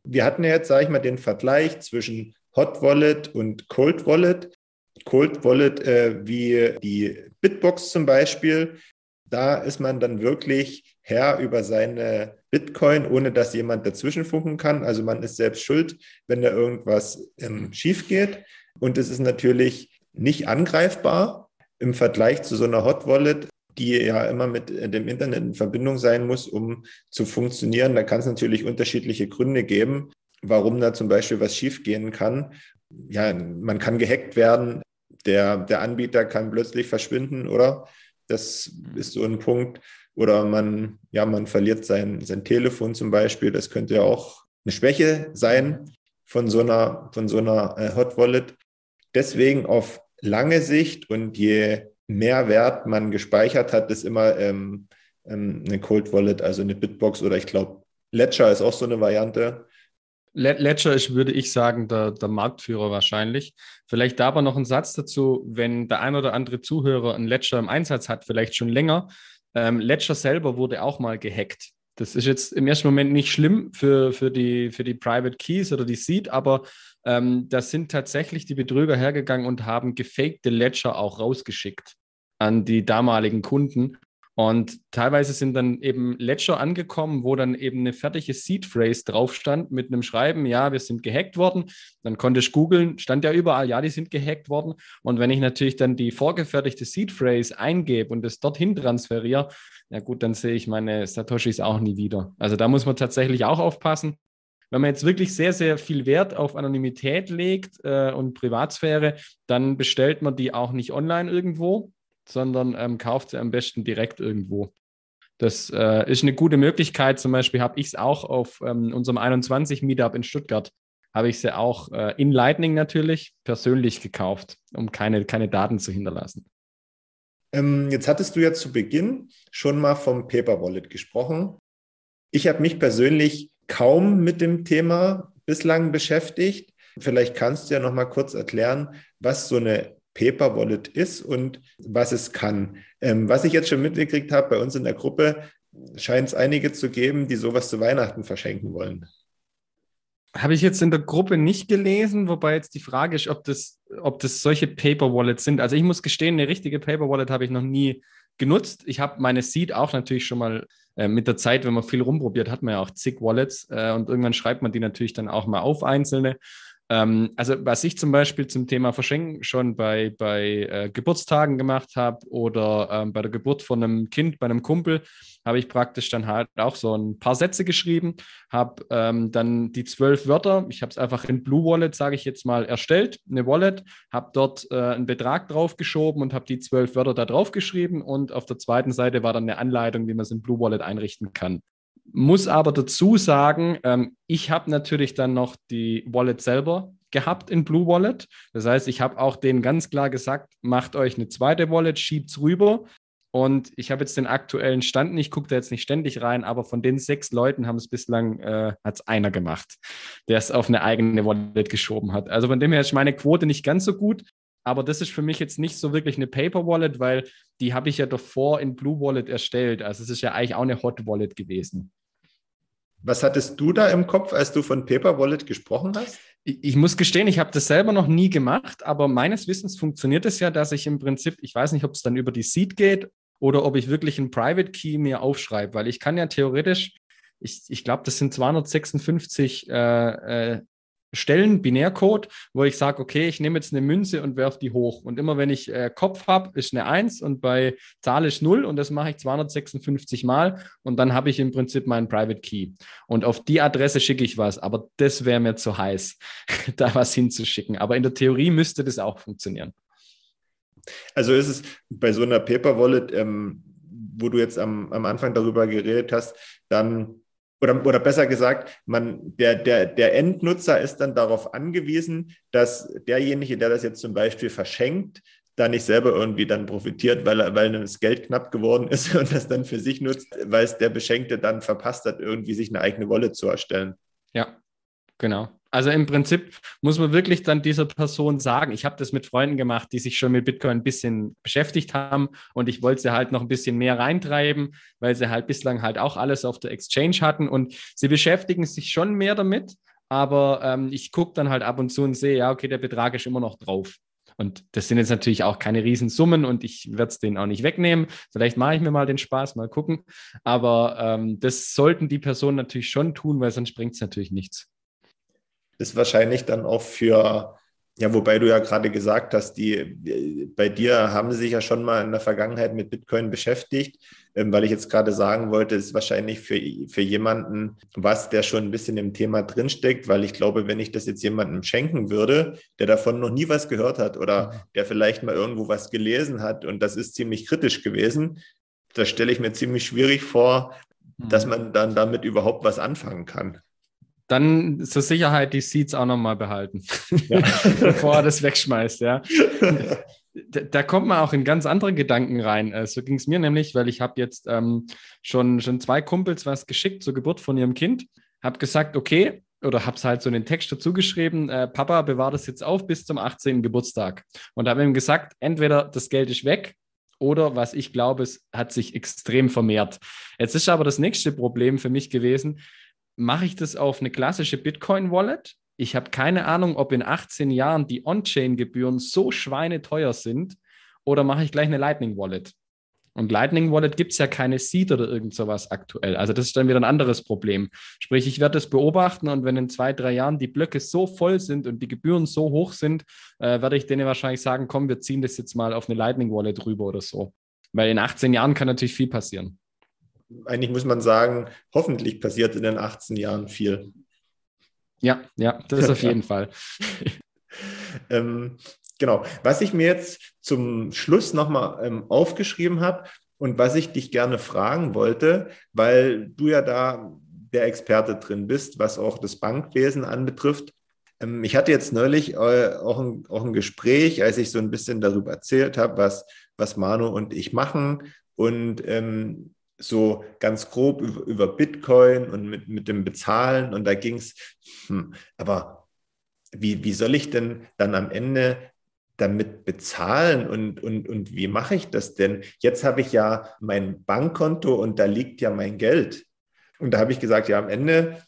Wir hatten ja jetzt, sage ich mal, den Vergleich zwischen Hot Wallet und Cold Wallet. Cold Wallet äh, wie die Bitbox zum Beispiel. Da ist man dann wirklich Herr über seine Bitcoin, ohne dass jemand dazwischen funken kann. Also man ist selbst schuld, wenn da irgendwas ähm, schief geht. Und es ist natürlich nicht angreifbar im Vergleich zu so einer Hot Wallet, die ja immer mit dem Internet in Verbindung sein muss, um zu funktionieren. Da kann es natürlich unterschiedliche Gründe geben, warum da zum Beispiel was schiefgehen kann. Ja, man kann gehackt werden, der, der Anbieter kann plötzlich verschwinden, oder? Das ist so ein Punkt. Oder man, ja, man verliert sein, sein Telefon zum Beispiel. Das könnte ja auch eine Schwäche sein von so einer, von so einer äh, Hot Wallet. Deswegen auf lange Sicht und je mehr Wert man gespeichert hat, ist immer ähm, ähm, eine Cold Wallet, also eine Bitbox oder ich glaube, Ledger ist auch so eine Variante. Ledger ist, würde ich sagen, der, der Marktführer wahrscheinlich. Vielleicht da aber noch ein Satz dazu, wenn der ein oder andere Zuhörer ein Ledger im Einsatz hat, vielleicht schon länger. Ähm, Ledger selber wurde auch mal gehackt. Das ist jetzt im ersten Moment nicht schlimm für, für, die, für die Private Keys oder die Seed, aber ähm, da sind tatsächlich die Betrüger hergegangen und haben gefakte Ledger auch rausgeschickt an die damaligen Kunden. Und teilweise sind dann eben Ledger angekommen, wo dann eben eine fertige Seed Phrase drauf stand mit einem Schreiben, ja, wir sind gehackt worden. Dann konnte ich googeln, stand ja überall, ja, die sind gehackt worden. Und wenn ich natürlich dann die vorgefertigte Seed Phrase eingebe und das dorthin transferiere, ja gut, dann sehe ich meine Satoshis auch nie wieder. Also da muss man tatsächlich auch aufpassen. Wenn man jetzt wirklich sehr, sehr viel Wert auf Anonymität legt äh, und Privatsphäre, dann bestellt man die auch nicht online irgendwo, sondern ähm, kauft sie am besten direkt irgendwo. Das äh, ist eine gute Möglichkeit. Zum Beispiel habe ich es auch auf ähm, unserem 21 Meetup in Stuttgart, habe ich sie auch äh, in Lightning natürlich persönlich gekauft, um keine, keine Daten zu hinterlassen. Ähm, jetzt hattest du ja zu Beginn schon mal vom Paper Wallet gesprochen. Ich habe mich persönlich kaum mit dem Thema bislang beschäftigt. Vielleicht kannst du ja noch mal kurz erklären, was so eine Paper Wallet ist und was es kann. Ähm, was ich jetzt schon mitgekriegt habe bei uns in der Gruppe, scheint es einige zu geben, die sowas zu Weihnachten verschenken wollen. Habe ich jetzt in der Gruppe nicht gelesen, wobei jetzt die Frage ist, ob das, ob das solche Paper Wallets sind. Also ich muss gestehen, eine richtige Paper Wallet habe ich noch nie genutzt. Ich habe meine Seed auch natürlich schon mal äh, mit der Zeit, wenn man viel rumprobiert, hat man ja auch zig Wallets äh, und irgendwann schreibt man die natürlich dann auch mal auf einzelne. Ähm, also was ich zum Beispiel zum Thema Verschenken schon bei, bei äh, Geburtstagen gemacht habe oder ähm, bei der Geburt von einem Kind, bei einem Kumpel, habe ich praktisch dann halt auch so ein paar Sätze geschrieben, habe ähm, dann die zwölf Wörter, ich habe es einfach in Blue Wallet, sage ich jetzt mal, erstellt, eine Wallet, habe dort äh, einen Betrag draufgeschoben und habe die zwölf Wörter da drauf geschrieben und auf der zweiten Seite war dann eine Anleitung, wie man es in Blue Wallet einrichten kann. Muss aber dazu sagen, ähm, ich habe natürlich dann noch die Wallet selber gehabt in Blue Wallet. Das heißt, ich habe auch denen ganz klar gesagt, macht euch eine zweite Wallet, schiebt es rüber. Und ich habe jetzt den aktuellen Stand, ich gucke da jetzt nicht ständig rein, aber von den sechs Leuten haben es bislang, äh, hat es einer gemacht, der es auf eine eigene Wallet geschoben hat. Also von dem her ist meine Quote nicht ganz so gut, aber das ist für mich jetzt nicht so wirklich eine Paper Wallet, weil die habe ich ja davor in Blue Wallet erstellt. Also es ist ja eigentlich auch eine Hot Wallet gewesen. Was hattest du da im Kopf, als du von Paper Wallet gesprochen hast? Ich, muss gestehen, ich habe das selber noch nie gemacht, aber meines Wissens funktioniert es ja, dass ich im Prinzip, ich weiß nicht, ob es dann über die Seed geht oder ob ich wirklich einen Private Key mir aufschreibe, weil ich kann ja theoretisch, ich, ich glaube, das sind 256 äh, äh, Stellen, Binärcode, wo ich sage, okay, ich nehme jetzt eine Münze und werfe die hoch. Und immer wenn ich äh, Kopf habe, ist eine 1 und bei Zahl ist 0 und das mache ich 256 Mal und dann habe ich im Prinzip meinen Private Key. Und auf die Adresse schicke ich was, aber das wäre mir zu heiß, *laughs* da was hinzuschicken. Aber in der Theorie müsste das auch funktionieren. Also ist es bei so einer Paper Wallet, ähm, wo du jetzt am, am Anfang darüber geredet hast, dann oder, oder besser gesagt, man, der, der, der Endnutzer ist dann darauf angewiesen, dass derjenige, der das jetzt zum Beispiel verschenkt, da nicht selber irgendwie dann profitiert, weil, weil das Geld knapp geworden ist *laughs* und das dann für sich nutzt, weil es der Beschenkte dann verpasst hat, irgendwie sich eine eigene Wallet zu erstellen. Ja, genau. Also im Prinzip muss man wirklich dann dieser Person sagen, ich habe das mit Freunden gemacht, die sich schon mit Bitcoin ein bisschen beschäftigt haben und ich wollte sie halt noch ein bisschen mehr reintreiben, weil sie halt bislang halt auch alles auf der Exchange hatten und sie beschäftigen sich schon mehr damit, aber ähm, ich gucke dann halt ab und zu und sehe, ja, okay, der Betrag ist immer noch drauf. Und das sind jetzt natürlich auch keine Riesensummen und ich werde es denen auch nicht wegnehmen. Vielleicht mache ich mir mal den Spaß, mal gucken. Aber ähm, das sollten die Personen natürlich schon tun, weil sonst bringt es natürlich nichts. Das ist wahrscheinlich dann auch für ja, wobei du ja gerade gesagt hast, die bei dir haben sie sich ja schon mal in der Vergangenheit mit Bitcoin beschäftigt, ähm, weil ich jetzt gerade sagen wollte, ist wahrscheinlich für, für jemanden was, der schon ein bisschen im Thema drinsteckt, weil ich glaube, wenn ich das jetzt jemandem schenken würde, der davon noch nie was gehört hat oder der vielleicht mal irgendwo was gelesen hat und das ist ziemlich kritisch gewesen, das stelle ich mir ziemlich schwierig vor, dass mhm. man dann damit überhaupt was anfangen kann dann zur Sicherheit die Seeds auch nochmal behalten, ja. *laughs* bevor er das wegschmeißt, ja. da, da, kommt man auch in ganz andere Gedanken rein. Äh, so ging es mir nämlich, weil ich habe jetzt ähm, schon, schon zwei Kumpels was geschickt zur Geburt von ihrem Kind, habe gesagt, okay, oder habe es halt so einen Text dazu geschrieben, äh, Papa, bewahr das jetzt auf bis zum 18. Geburtstag. Und habe ihm gesagt, entweder das Geld ist weg oder was ich glaube, es hat sich extrem vermehrt. Jetzt ist aber das nächste Problem für mich gewesen, mache ich das auf eine klassische Bitcoin-Wallet. Ich habe keine Ahnung, ob in 18 Jahren die On-Chain-Gebühren so schweineteuer sind oder mache ich gleich eine Lightning-Wallet. Und Lightning Wallet gibt es ja keine Seed oder irgend sowas aktuell. Also das ist dann wieder ein anderes Problem. Sprich, ich werde das beobachten und wenn in zwei, drei Jahren die Blöcke so voll sind und die Gebühren so hoch sind, äh, werde ich denen wahrscheinlich sagen, komm, wir ziehen das jetzt mal auf eine Lightning Wallet rüber oder so. Weil in 18 Jahren kann natürlich viel passieren eigentlich muss man sagen, hoffentlich passiert in den 18 Jahren viel. Ja, ja, das ist auf *laughs* jeden Fall. *laughs* ähm, genau. Was ich mir jetzt zum Schluss nochmal ähm, aufgeschrieben habe und was ich dich gerne fragen wollte, weil du ja da der Experte drin bist, was auch das Bankwesen anbetrifft. Ähm, ich hatte jetzt neulich äh, auch, ein, auch ein Gespräch, als ich so ein bisschen darüber erzählt habe, was, was Manu und ich machen. Und ähm, so ganz grob über, über Bitcoin und mit, mit dem Bezahlen. Und da ging es, hm, aber wie, wie soll ich denn dann am Ende damit bezahlen und, und, und wie mache ich das denn? Jetzt habe ich ja mein Bankkonto und da liegt ja mein Geld. Und da habe ich gesagt, ja, am Ende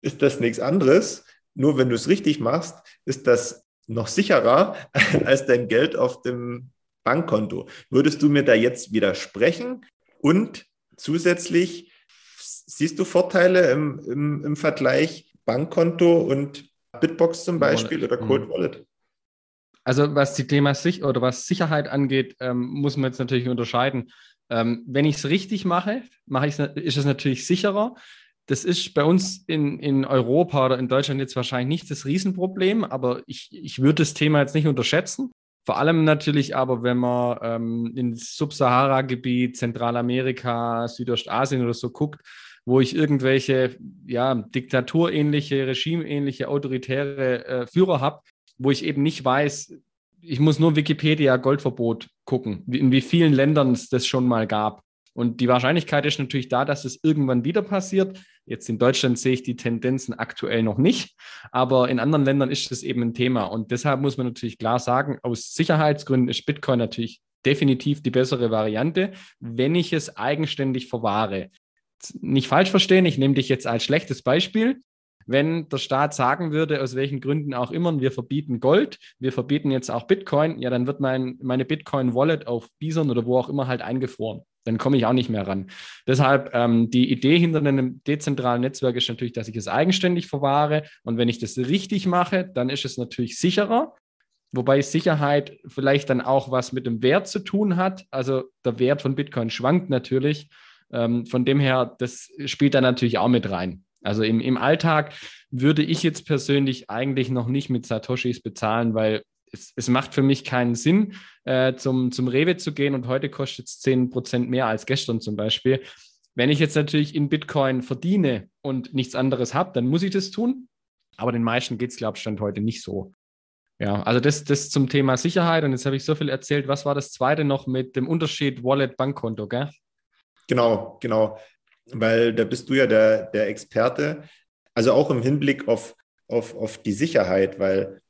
ist das nichts anderes. Nur wenn du es richtig machst, ist das noch sicherer *laughs* als dein Geld auf dem Bankkonto. Würdest du mir da jetzt widersprechen? Und Zusätzlich siehst du Vorteile im, im, im Vergleich Bankkonto und Bitbox zum Beispiel Wallet. oder Cold mhm. Wallet? Also was die Thema sich oder was Sicherheit angeht, ähm, muss man jetzt natürlich unterscheiden. Ähm, wenn ich es richtig mache, mache ich ist es natürlich sicherer. Das ist bei uns in, in Europa oder in Deutschland jetzt wahrscheinlich nicht das Riesenproblem, aber ich, ich würde das Thema jetzt nicht unterschätzen. Vor allem natürlich aber, wenn man ähm, ins Subsahara-Gebiet, Zentralamerika, Südostasien oder so guckt, wo ich irgendwelche ja, diktaturähnliche, regimeähnliche, autoritäre äh, Führer habe, wo ich eben nicht weiß, ich muss nur Wikipedia Goldverbot gucken, in wie vielen Ländern es das schon mal gab. Und die Wahrscheinlichkeit ist natürlich da, dass es irgendwann wieder passiert. Jetzt in Deutschland sehe ich die Tendenzen aktuell noch nicht, aber in anderen Ländern ist es eben ein Thema. Und deshalb muss man natürlich klar sagen, aus Sicherheitsgründen ist Bitcoin natürlich definitiv die bessere Variante, wenn ich es eigenständig verwahre. Nicht falsch verstehen, ich nehme dich jetzt als schlechtes Beispiel. Wenn der Staat sagen würde, aus welchen Gründen auch immer, wir verbieten Gold, wir verbieten jetzt auch Bitcoin, ja, dann wird mein, meine Bitcoin-Wallet auf Bison oder wo auch immer halt eingefroren dann komme ich auch nicht mehr ran. Deshalb ähm, die Idee hinter einem dezentralen Netzwerk ist natürlich, dass ich es eigenständig verwahre. Und wenn ich das richtig mache, dann ist es natürlich sicherer. Wobei Sicherheit vielleicht dann auch was mit dem Wert zu tun hat. Also der Wert von Bitcoin schwankt natürlich. Ähm, von dem her, das spielt da natürlich auch mit rein. Also im, im Alltag würde ich jetzt persönlich eigentlich noch nicht mit Satoshis bezahlen, weil es, es macht für mich keinen Sinn, äh, zum, zum Rewe zu gehen und heute kostet es 10% mehr als gestern zum Beispiel. Wenn ich jetzt natürlich in Bitcoin verdiene und nichts anderes habe, dann muss ich das tun. Aber den meisten geht es, glaube ich, Stand heute nicht so. Ja, also das, das zum Thema Sicherheit. Und jetzt habe ich so viel erzählt. Was war das zweite noch mit dem Unterschied Wallet-Bankkonto, gell? Genau, genau. Weil da bist du ja der, der Experte. Also auch im Hinblick auf, auf, auf die Sicherheit, weil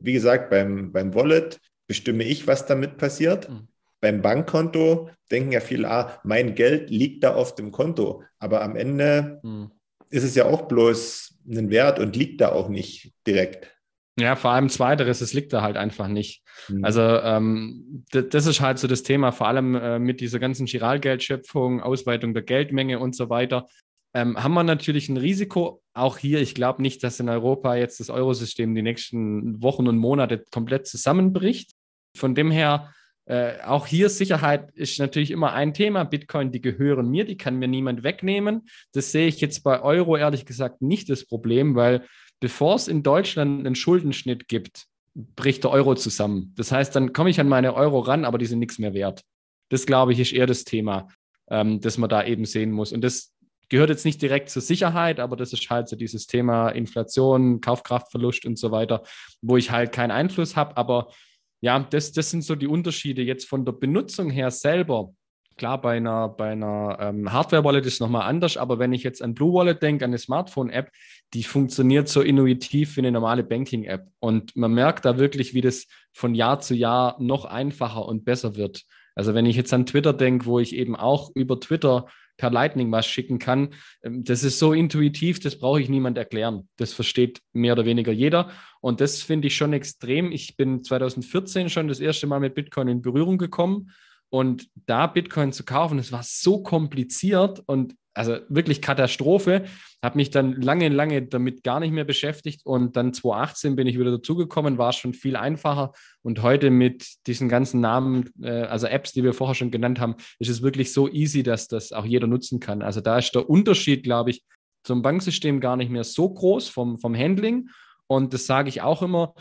wie gesagt, beim, beim Wallet bestimme ich, was damit passiert. Mhm. Beim Bankkonto denken ja viele, ah, mein Geld liegt da auf dem Konto. Aber am Ende mhm. ist es ja auch bloß ein Wert und liegt da auch nicht direkt. Ja, vor allem zweiteres, es liegt da halt einfach nicht. Mhm. Also ähm, das ist halt so das Thema, vor allem äh, mit dieser ganzen Giralgeldschöpfung, Ausweitung der Geldmenge und so weiter. Ähm, haben wir natürlich ein Risiko. Auch hier, ich glaube nicht, dass in Europa jetzt das Eurosystem die nächsten Wochen und Monate komplett zusammenbricht. Von dem her, äh, auch hier Sicherheit ist natürlich immer ein Thema. Bitcoin, die gehören mir, die kann mir niemand wegnehmen. Das sehe ich jetzt bei Euro ehrlich gesagt nicht das Problem, weil bevor es in Deutschland einen Schuldenschnitt gibt, bricht der Euro zusammen. Das heißt, dann komme ich an meine Euro ran, aber die sind nichts mehr wert. Das, glaube ich, ist eher das Thema, ähm, das man da eben sehen muss. Und das gehört jetzt nicht direkt zur Sicherheit, aber das ist halt so dieses Thema Inflation, Kaufkraftverlust und so weiter, wo ich halt keinen Einfluss habe. Aber ja, das, das sind so die Unterschiede jetzt von der Benutzung her selber. Klar, bei einer, bei einer ähm, Hardware-Wallet ist es nochmal anders, aber wenn ich jetzt an Blue Wallet denke, an eine Smartphone-App, die funktioniert so intuitiv wie eine normale Banking-App. Und man merkt da wirklich, wie das von Jahr zu Jahr noch einfacher und besser wird. Also wenn ich jetzt an Twitter denke, wo ich eben auch über Twitter per Lightning was schicken kann, ähm, das ist so intuitiv, das brauche ich niemand erklären. Das versteht mehr oder weniger jeder. Und das finde ich schon extrem. Ich bin 2014 schon das erste Mal mit Bitcoin in Berührung gekommen und da Bitcoin zu kaufen, es war so kompliziert und also wirklich Katastrophe. Habe mich dann lange, lange damit gar nicht mehr beschäftigt und dann 2018 bin ich wieder dazugekommen, war schon viel einfacher und heute mit diesen ganzen Namen, äh, also Apps, die wir vorher schon genannt haben, ist es wirklich so easy, dass das auch jeder nutzen kann. Also da ist der Unterschied, glaube ich, zum Banksystem gar nicht mehr so groß vom, vom Handling und das sage ich auch immer,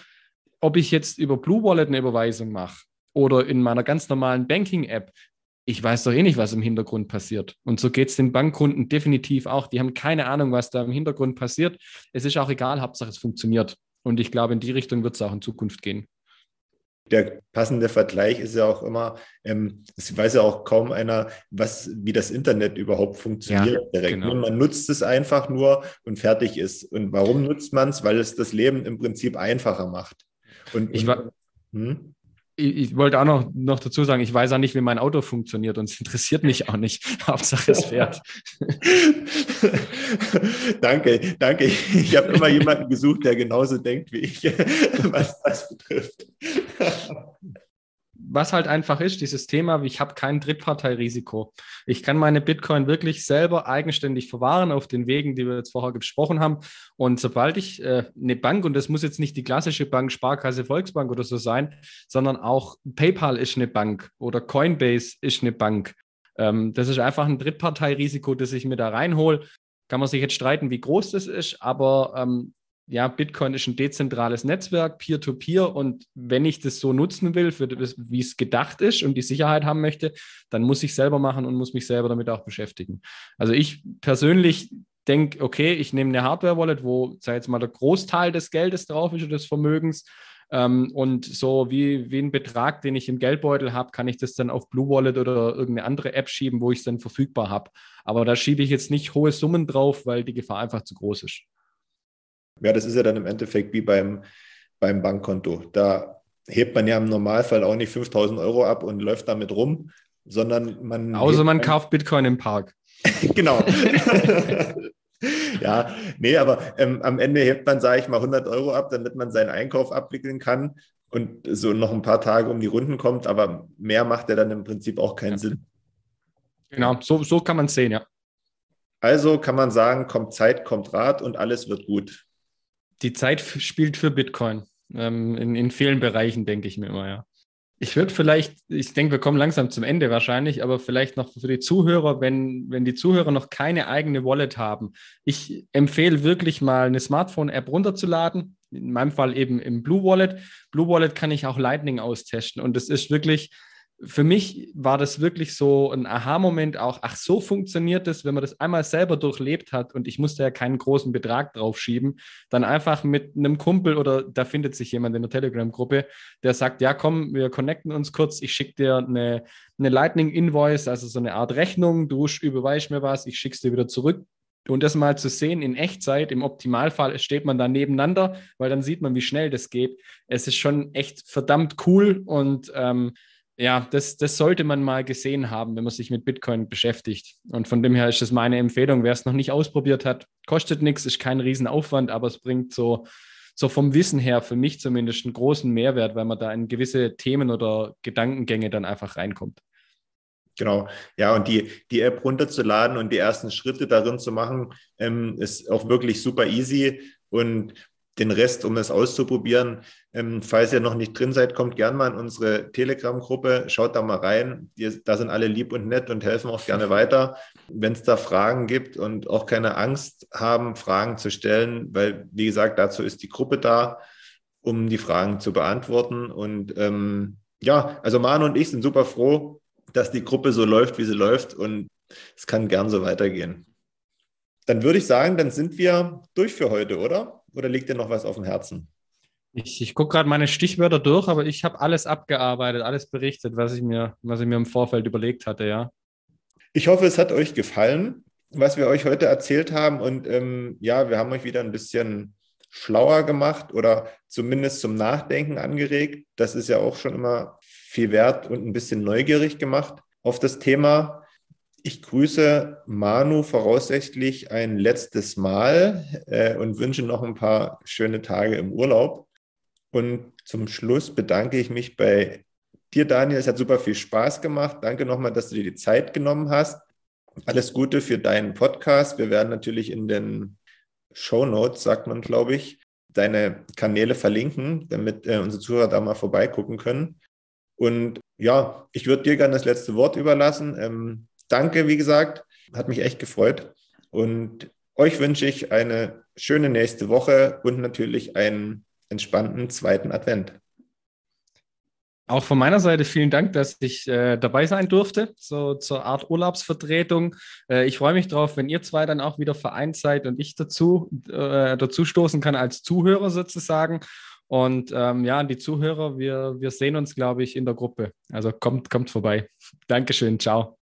ob ich jetzt über Blue Wallet eine Überweisung mache oder in meiner ganz normalen Banking-App, ich weiß doch eh nicht, was im Hintergrund passiert. Und so geht es den Bankkunden definitiv auch. Die haben keine Ahnung, was da im Hintergrund passiert. Es ist auch egal, Hauptsache es funktioniert. Und ich glaube, in die Richtung wird es auch in Zukunft gehen. Der passende Vergleich ist ja auch immer, ähm, es weiß ja auch kaum einer, was, wie das Internet überhaupt funktioniert ja, direkt. Genau. Man nutzt es einfach nur und fertig ist. Und warum nutzt man es? Weil es das Leben im Prinzip einfacher macht. Und, ich war, hm? Ich, ich, wollte auch noch, noch dazu sagen, ich weiß auch nicht, wie mein Auto funktioniert und es interessiert mich auch nicht. *laughs* Hauptsache es fährt. *laughs* danke, danke. Ich habe immer jemanden gesucht, der genauso denkt wie ich, *laughs* was das betrifft was halt einfach ist, dieses Thema, ich habe kein Drittparteirisiko. Ich kann meine Bitcoin wirklich selber eigenständig verwahren auf den Wegen, die wir jetzt vorher gesprochen haben. Und sobald ich äh, eine Bank, und das muss jetzt nicht die klassische Bank, Sparkasse, Volksbank oder so sein, sondern auch PayPal ist eine Bank oder Coinbase ist eine Bank. Ähm, das ist einfach ein Drittparteirisiko, das ich mir da reinhole. Kann man sich jetzt streiten, wie groß das ist, aber ähm, ja, Bitcoin ist ein dezentrales Netzwerk, Peer-to-Peer. -Peer, und wenn ich das so nutzen will, für wie es gedacht ist und die Sicherheit haben möchte, dann muss ich selber machen und muss mich selber damit auch beschäftigen. Also ich persönlich denke, okay, ich nehme eine Hardware-Wallet, wo, sag jetzt mal, der Großteil des Geldes drauf ist oder des Vermögens. Ähm, und so wie, wie ein Betrag, den ich im Geldbeutel habe, kann ich das dann auf Blue Wallet oder irgendeine andere App schieben, wo ich es dann verfügbar habe. Aber da schiebe ich jetzt nicht hohe Summen drauf, weil die Gefahr einfach zu groß ist. Ja, das ist ja dann im Endeffekt wie beim, beim Bankkonto. Da hebt man ja im Normalfall auch nicht 5000 Euro ab und läuft damit rum, sondern man. Außer man kauft Bitcoin im Park. *laughs* genau. ja, nee, aber ähm, am Ende hebt man, sage ich mal, 100 Euro ab, damit man seinen Einkauf abwickeln kann und so noch ein paar Tage um die Runden kommt, aber mehr macht ja dann im Prinzip auch keinen ja. Sinn. Genau, so, so kann man es sehen, ja. Also kann man sagen, kommt Zeit, kommt Rat und alles wird gut die Zeit spielt für Bitcoin. Ähm, in, in vielen Bereichen, denke ich mir immer, ja. Ich würde vielleicht, ich denke, wir kommen langsam zum Ende wahrscheinlich, aber vielleicht noch für die Zuhörer, wenn, wenn die Zuhörer noch keine eigene Wallet haben. Ich empfehle wirklich mal eine Smartphone-App runterzuladen. In meinem Fall eben im Blue Wallet. Blue Wallet kann ich auch Lightning austesten und es ist wirklich, für mich war das wirklich so ein Aha-Moment auch, ach, so funktioniert das, wenn man das einmal selber durchlebt hat und ich musste ja keinen großen Betrag draufschieben, dann einfach mit einem Kumpel oder da findet sich jemand in der Telegram-Gruppe, der sagt, ja, komm, wir connecten uns kurz, ich schicke dir eine, eine Lightning-Invoice, also so eine Art Rechnung, du überweist mir was, ich schicke es dir wieder zurück. Und das mal zu sehen in Echtzeit, im Optimalfall steht man da nebeneinander, weil dann sieht man, wie schnell das geht. Es ist schon echt verdammt cool und ähm, ja, das, das sollte man mal gesehen haben, wenn man sich mit Bitcoin beschäftigt. Und von dem her ist das meine Empfehlung. Wer es noch nicht ausprobiert hat, kostet nichts, ist kein Riesenaufwand, aber es bringt so so vom Wissen her für mich zumindest einen großen Mehrwert, weil man da in gewisse Themen oder Gedankengänge dann einfach reinkommt. Genau, ja, und die, die App runterzuladen und die ersten Schritte darin zu machen, ähm, ist auch wirklich super easy. Und den Rest, um es auszuprobieren. Ähm, falls ihr noch nicht drin seid, kommt gerne mal in unsere Telegram-Gruppe, schaut da mal rein. Die, da sind alle lieb und nett und helfen auch gerne weiter. Wenn es da Fragen gibt und auch keine Angst haben, Fragen zu stellen, weil, wie gesagt, dazu ist die Gruppe da, um die Fragen zu beantworten. Und ähm, ja, also Manu und ich sind super froh, dass die Gruppe so läuft, wie sie läuft und es kann gern so weitergehen. Dann würde ich sagen, dann sind wir durch für heute, oder? Oder liegt dir noch was auf dem Herzen? Ich, ich gucke gerade meine Stichwörter durch, aber ich habe alles abgearbeitet, alles berichtet, was ich, mir, was ich mir im Vorfeld überlegt hatte, ja. Ich hoffe, es hat euch gefallen, was wir euch heute erzählt haben. Und ähm, ja, wir haben euch wieder ein bisschen schlauer gemacht oder zumindest zum Nachdenken angeregt. Das ist ja auch schon immer viel wert und ein bisschen neugierig gemacht auf das Thema. Ich grüße Manu voraussichtlich ein letztes Mal äh, und wünsche noch ein paar schöne Tage im Urlaub. Und zum Schluss bedanke ich mich bei dir, Daniel. Es hat super viel Spaß gemacht. Danke nochmal, dass du dir die Zeit genommen hast. Alles Gute für deinen Podcast. Wir werden natürlich in den Show Notes, sagt man, glaube ich, deine Kanäle verlinken, damit äh, unsere Zuhörer da mal vorbeigucken können. Und ja, ich würde dir gerne das letzte Wort überlassen. Ähm, danke, wie gesagt. Hat mich echt gefreut. Und euch wünsche ich eine schöne nächste Woche und natürlich einen entspannten zweiten Advent. Auch von meiner Seite vielen Dank, dass ich äh, dabei sein durfte, so zur Art Urlaubsvertretung. Äh, ich freue mich drauf, wenn ihr zwei dann auch wieder vereint seid und ich dazu, äh, dazu stoßen kann als Zuhörer sozusagen. Und ähm, ja, die Zuhörer, wir, wir sehen uns, glaube ich, in der Gruppe. Also kommt, kommt vorbei. Dankeschön, ciao.